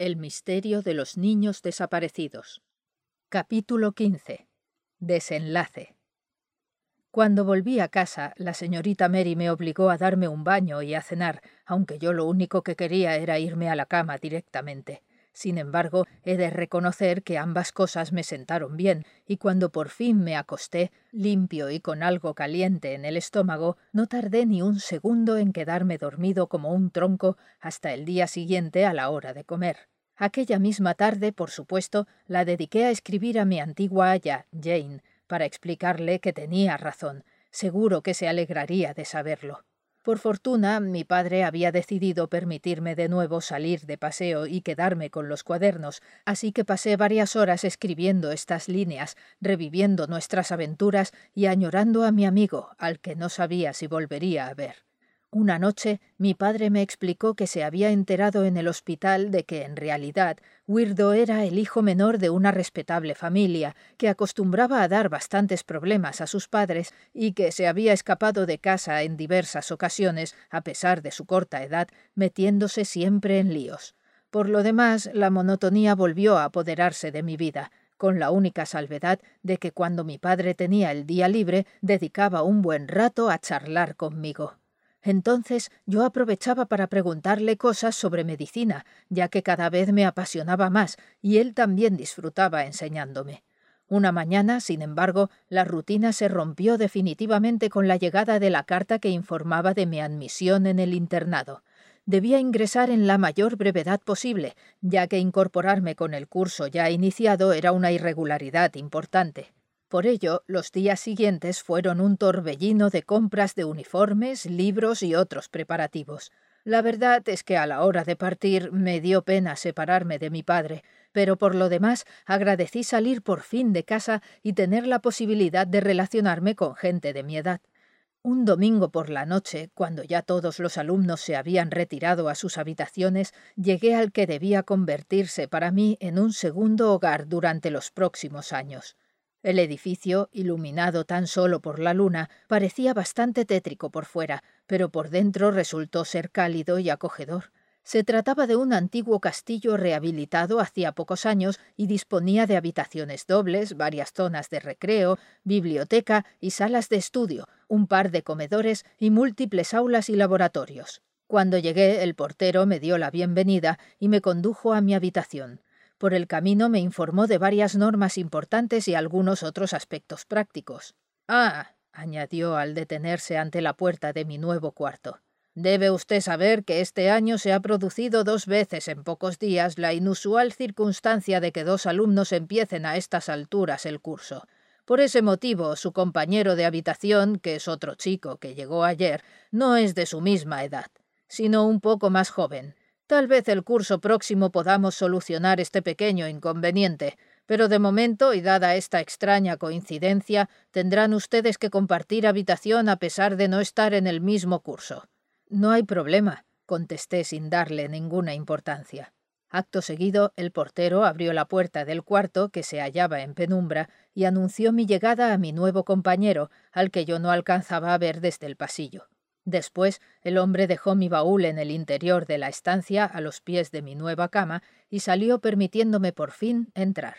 El misterio de los niños desaparecidos. Capítulo 15. Desenlace. Cuando volví a casa, la señorita Mary me obligó a darme un baño y a cenar, aunque yo lo único que quería era irme a la cama directamente. Sin embargo, he de reconocer que ambas cosas me sentaron bien, y cuando por fin me acosté, limpio y con algo caliente en el estómago, no tardé ni un segundo en quedarme dormido como un tronco hasta el día siguiente a la hora de comer. Aquella misma tarde, por supuesto, la dediqué a escribir a mi antigua aya, Jane, para explicarle que tenía razón. Seguro que se alegraría de saberlo. Por fortuna, mi padre había decidido permitirme de nuevo salir de paseo y quedarme con los cuadernos, así que pasé varias horas escribiendo estas líneas, reviviendo nuestras aventuras y añorando a mi amigo, al que no sabía si volvería a ver. Una noche mi padre me explicó que se había enterado en el hospital de que en realidad Wirdo era el hijo menor de una respetable familia, que acostumbraba a dar bastantes problemas a sus padres y que se había escapado de casa en diversas ocasiones, a pesar de su corta edad, metiéndose siempre en líos. Por lo demás, la monotonía volvió a apoderarse de mi vida, con la única salvedad de que cuando mi padre tenía el día libre dedicaba un buen rato a charlar conmigo. Entonces yo aprovechaba para preguntarle cosas sobre medicina, ya que cada vez me apasionaba más, y él también disfrutaba enseñándome. Una mañana, sin embargo, la rutina se rompió definitivamente con la llegada de la carta que informaba de mi admisión en el internado. Debía ingresar en la mayor brevedad posible, ya que incorporarme con el curso ya iniciado era una irregularidad importante. Por ello, los días siguientes fueron un torbellino de compras de uniformes, libros y otros preparativos. La verdad es que a la hora de partir me dio pena separarme de mi padre, pero por lo demás agradecí salir por fin de casa y tener la posibilidad de relacionarme con gente de mi edad. Un domingo por la noche, cuando ya todos los alumnos se habían retirado a sus habitaciones, llegué al que debía convertirse para mí en un segundo hogar durante los próximos años. El edificio, iluminado tan solo por la luna, parecía bastante tétrico por fuera, pero por dentro resultó ser cálido y acogedor. Se trataba de un antiguo castillo rehabilitado hacía pocos años y disponía de habitaciones dobles, varias zonas de recreo, biblioteca y salas de estudio, un par de comedores y múltiples aulas y laboratorios. Cuando llegué, el portero me dio la bienvenida y me condujo a mi habitación. Por el camino me informó de varias normas importantes y algunos otros aspectos prácticos. Ah, añadió al detenerse ante la puerta de mi nuevo cuarto. Debe usted saber que este año se ha producido dos veces en pocos días la inusual circunstancia de que dos alumnos empiecen a estas alturas el curso. Por ese motivo, su compañero de habitación, que es otro chico que llegó ayer, no es de su misma edad, sino un poco más joven, Tal vez el curso próximo podamos solucionar este pequeño inconveniente, pero de momento, y dada esta extraña coincidencia, tendrán ustedes que compartir habitación a pesar de no estar en el mismo curso. No hay problema, contesté sin darle ninguna importancia. Acto seguido, el portero abrió la puerta del cuarto, que se hallaba en penumbra, y anunció mi llegada a mi nuevo compañero, al que yo no alcanzaba a ver desde el pasillo. Después el hombre dejó mi baúl en el interior de la estancia a los pies de mi nueva cama y salió permitiéndome por fin entrar.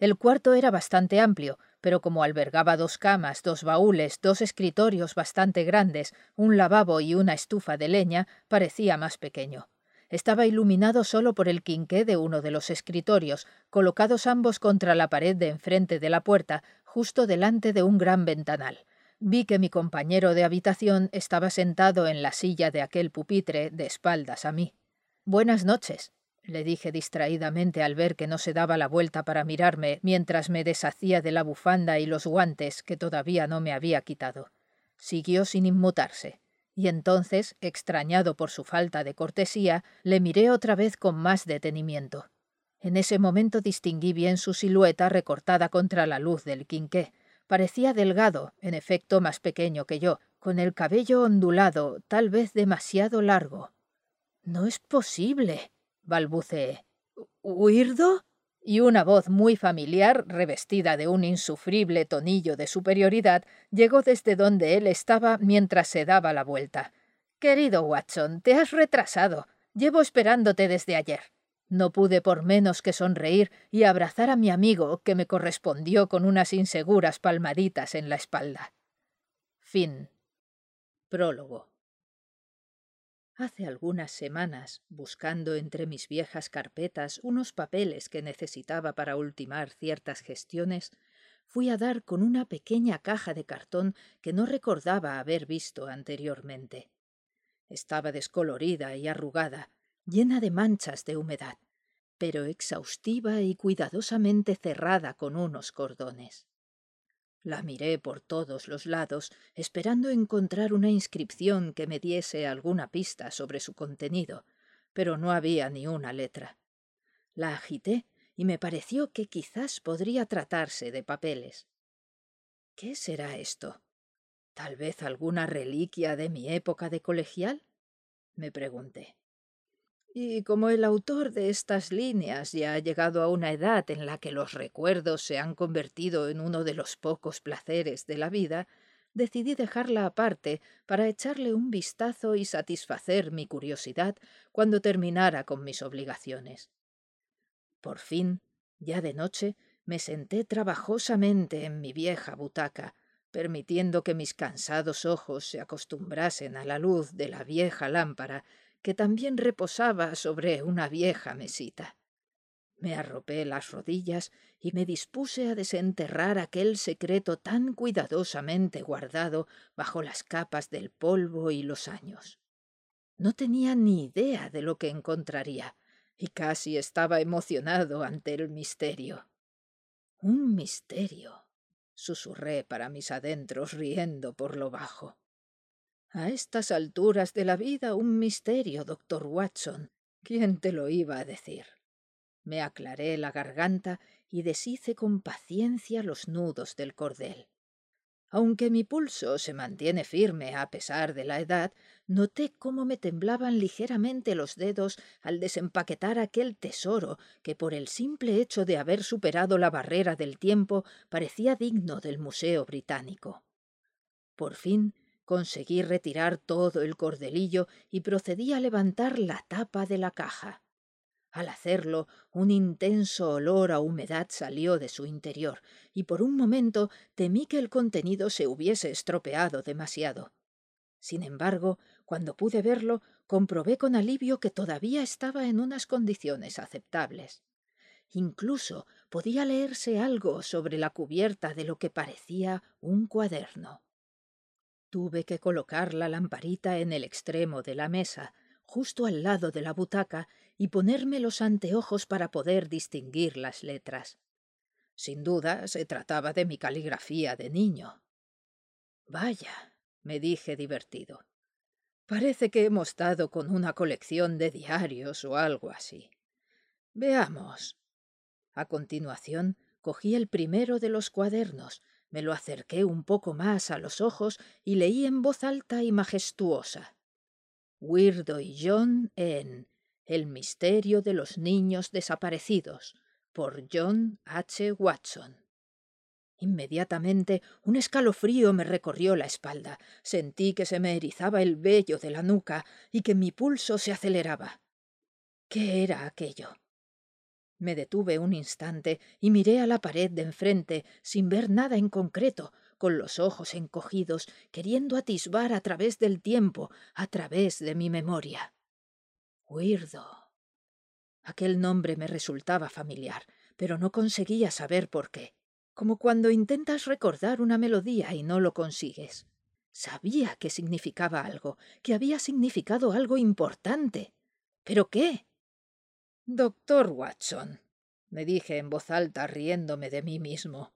El cuarto era bastante amplio, pero como albergaba dos camas, dos baúles, dos escritorios bastante grandes, un lavabo y una estufa de leña, parecía más pequeño. Estaba iluminado solo por el quinqué de uno de los escritorios, colocados ambos contra la pared de enfrente de la puerta, justo delante de un gran ventanal. Vi que mi compañero de habitación estaba sentado en la silla de aquel pupitre de espaldas a mí. Buenas noches, le dije distraídamente al ver que no se daba la vuelta para mirarme mientras me deshacía de la bufanda y los guantes que todavía no me había quitado. Siguió sin inmutarse, y entonces, extrañado por su falta de cortesía, le miré otra vez con más detenimiento. En ese momento distinguí bien su silueta recortada contra la luz del quinqué. Parecía delgado, en efecto más pequeño que yo, con el cabello ondulado, tal vez demasiado largo. No es posible, balbuceé. ¿Huirdo? Y una voz muy familiar, revestida de un insufrible tonillo de superioridad, llegó desde donde él estaba mientras se daba la vuelta. Querido Watson, te has retrasado. Llevo esperándote desde ayer. No pude por menos que sonreír y abrazar a mi amigo, que me correspondió con unas inseguras palmaditas en la espalda. Fin. Prólogo. Hace algunas semanas, buscando entre mis viejas carpetas unos papeles que necesitaba para ultimar ciertas gestiones, fui a dar con una pequeña caja de cartón que no recordaba haber visto anteriormente. Estaba descolorida y arrugada, llena de manchas de humedad, pero exhaustiva y cuidadosamente cerrada con unos cordones. La miré por todos los lados, esperando encontrar una inscripción que me diese alguna pista sobre su contenido, pero no había ni una letra. La agité y me pareció que quizás podría tratarse de papeles. ¿Qué será esto? ¿Tal vez alguna reliquia de mi época de colegial? me pregunté. Y como el autor de estas líneas ya ha llegado a una edad en la que los recuerdos se han convertido en uno de los pocos placeres de la vida, decidí dejarla aparte para echarle un vistazo y satisfacer mi curiosidad cuando terminara con mis obligaciones. Por fin, ya de noche, me senté trabajosamente en mi vieja butaca, permitiendo que mis cansados ojos se acostumbrasen a la luz de la vieja lámpara que también reposaba sobre una vieja mesita. Me arropé las rodillas y me dispuse a desenterrar aquel secreto tan cuidadosamente guardado bajo las capas del polvo y los años. No tenía ni idea de lo que encontraría, y casi estaba emocionado ante el misterio. Un misterio, susurré para mis adentros riendo por lo bajo. A estas alturas de la vida un misterio, doctor Watson. ¿Quién te lo iba a decir? Me aclaré la garganta y deshice con paciencia los nudos del cordel. Aunque mi pulso se mantiene firme a pesar de la edad, noté cómo me temblaban ligeramente los dedos al desempaquetar aquel tesoro que por el simple hecho de haber superado la barrera del tiempo parecía digno del Museo Británico. Por fin Conseguí retirar todo el cordelillo y procedí a levantar la tapa de la caja. Al hacerlo, un intenso olor a humedad salió de su interior, y por un momento temí que el contenido se hubiese estropeado demasiado. Sin embargo, cuando pude verlo, comprobé con alivio que todavía estaba en unas condiciones aceptables. Incluso podía leerse algo sobre la cubierta de lo que parecía un cuaderno. Tuve que colocar la lamparita en el extremo de la mesa, justo al lado de la butaca, y ponerme los anteojos para poder distinguir las letras. Sin duda se trataba de mi caligrafía de niño. Vaya, me dije divertido. Parece que hemos dado con una colección de diarios o algo así. Veamos. A continuación cogí el primero de los cuadernos, me lo acerqué un poco más a los ojos y leí en voz alta y majestuosa. Weirdo y John en El misterio de los niños desaparecidos, por John H. Watson. Inmediatamente un escalofrío me recorrió la espalda. Sentí que se me erizaba el vello de la nuca y que mi pulso se aceleraba. ¿Qué era aquello? Me detuve un instante y miré a la pared de enfrente, sin ver nada en concreto, con los ojos encogidos, queriendo atisbar a través del tiempo, a través de mi memoria. Weirdo. Aquel nombre me resultaba familiar, pero no conseguía saber por qué, como cuando intentas recordar una melodía y no lo consigues. Sabía que significaba algo, que había significado algo importante. ¿Pero qué? Doctor Watson, me dije en voz alta riéndome de mí mismo.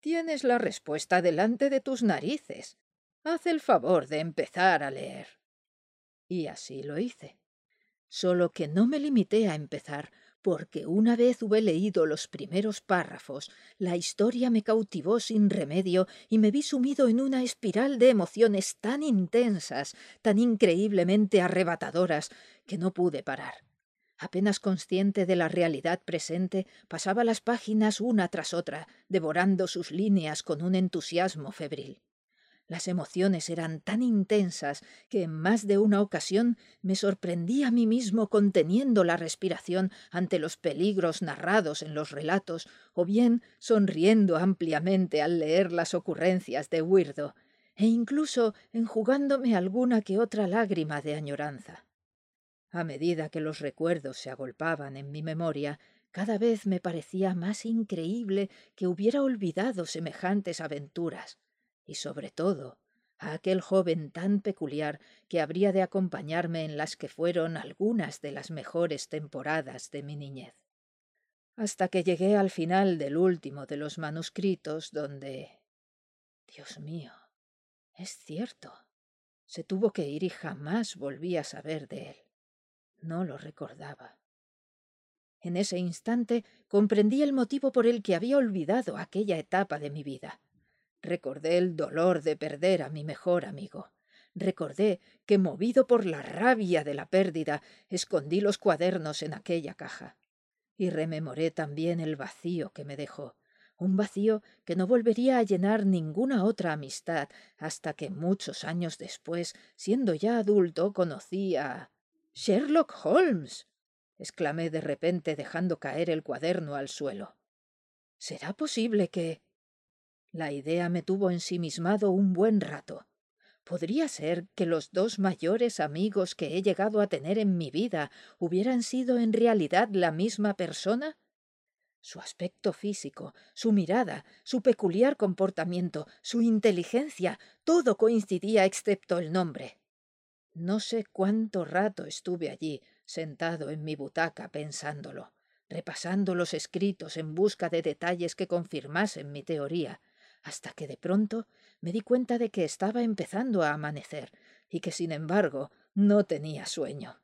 Tienes la respuesta delante de tus narices. Haz el favor de empezar a leer. Y así lo hice. Solo que no me limité a empezar, porque una vez hube leído los primeros párrafos, la historia me cautivó sin remedio y me vi sumido en una espiral de emociones tan intensas, tan increíblemente arrebatadoras, que no pude parar. Apenas consciente de la realidad presente, pasaba las páginas una tras otra, devorando sus líneas con un entusiasmo febril. Las emociones eran tan intensas que en más de una ocasión me sorprendí a mí mismo conteniendo la respiración ante los peligros narrados en los relatos, o bien sonriendo ampliamente al leer las ocurrencias de Weirdo, e incluso enjugándome alguna que otra lágrima de añoranza. A medida que los recuerdos se agolpaban en mi memoria, cada vez me parecía más increíble que hubiera olvidado semejantes aventuras y sobre todo a aquel joven tan peculiar que habría de acompañarme en las que fueron algunas de las mejores temporadas de mi niñez. Hasta que llegué al final del último de los manuscritos donde... Dios mío, es cierto. Se tuvo que ir y jamás volví a saber de él. No lo recordaba. En ese instante comprendí el motivo por el que había olvidado aquella etapa de mi vida. Recordé el dolor de perder a mi mejor amigo. Recordé que, movido por la rabia de la pérdida, escondí los cuadernos en aquella caja. Y rememoré también el vacío que me dejó, un vacío que no volvería a llenar ninguna otra amistad hasta que muchos años después, siendo ya adulto, conocí a Sherlock Holmes. exclamé de repente dejando caer el cuaderno al suelo. ¿Será posible que la idea me tuvo ensimismado un buen rato. ¿Podría ser que los dos mayores amigos que he llegado a tener en mi vida hubieran sido en realidad la misma persona? Su aspecto físico, su mirada, su peculiar comportamiento, su inteligencia, todo coincidía excepto el nombre. No sé cuánto rato estuve allí, sentado en mi butaca pensándolo, repasando los escritos en busca de detalles que confirmasen mi teoría, hasta que de pronto me di cuenta de que estaba empezando a amanecer y que sin embargo no tenía sueño.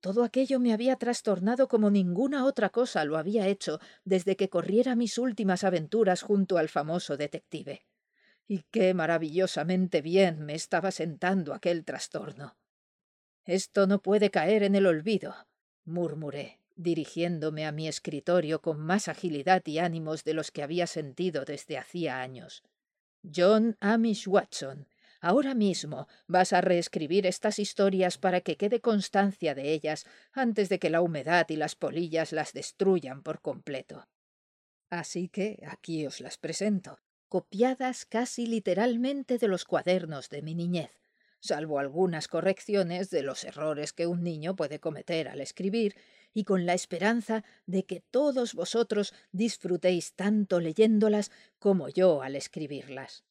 Todo aquello me había trastornado como ninguna otra cosa lo había hecho desde que corriera mis últimas aventuras junto al famoso detective. Y qué maravillosamente bien me estaba sentando aquel trastorno. Esto no puede caer en el olvido, murmuré dirigiéndome a mi escritorio con más agilidad y ánimos de los que había sentido desde hacía años. John Amish Watson, ahora mismo vas a reescribir estas historias para que quede constancia de ellas antes de que la humedad y las polillas las destruyan por completo. Así que aquí os las presento, copiadas casi literalmente de los cuadernos de mi niñez, salvo algunas correcciones de los errores que un niño puede cometer al escribir y con la esperanza de que todos vosotros disfrutéis tanto leyéndolas como yo al escribirlas.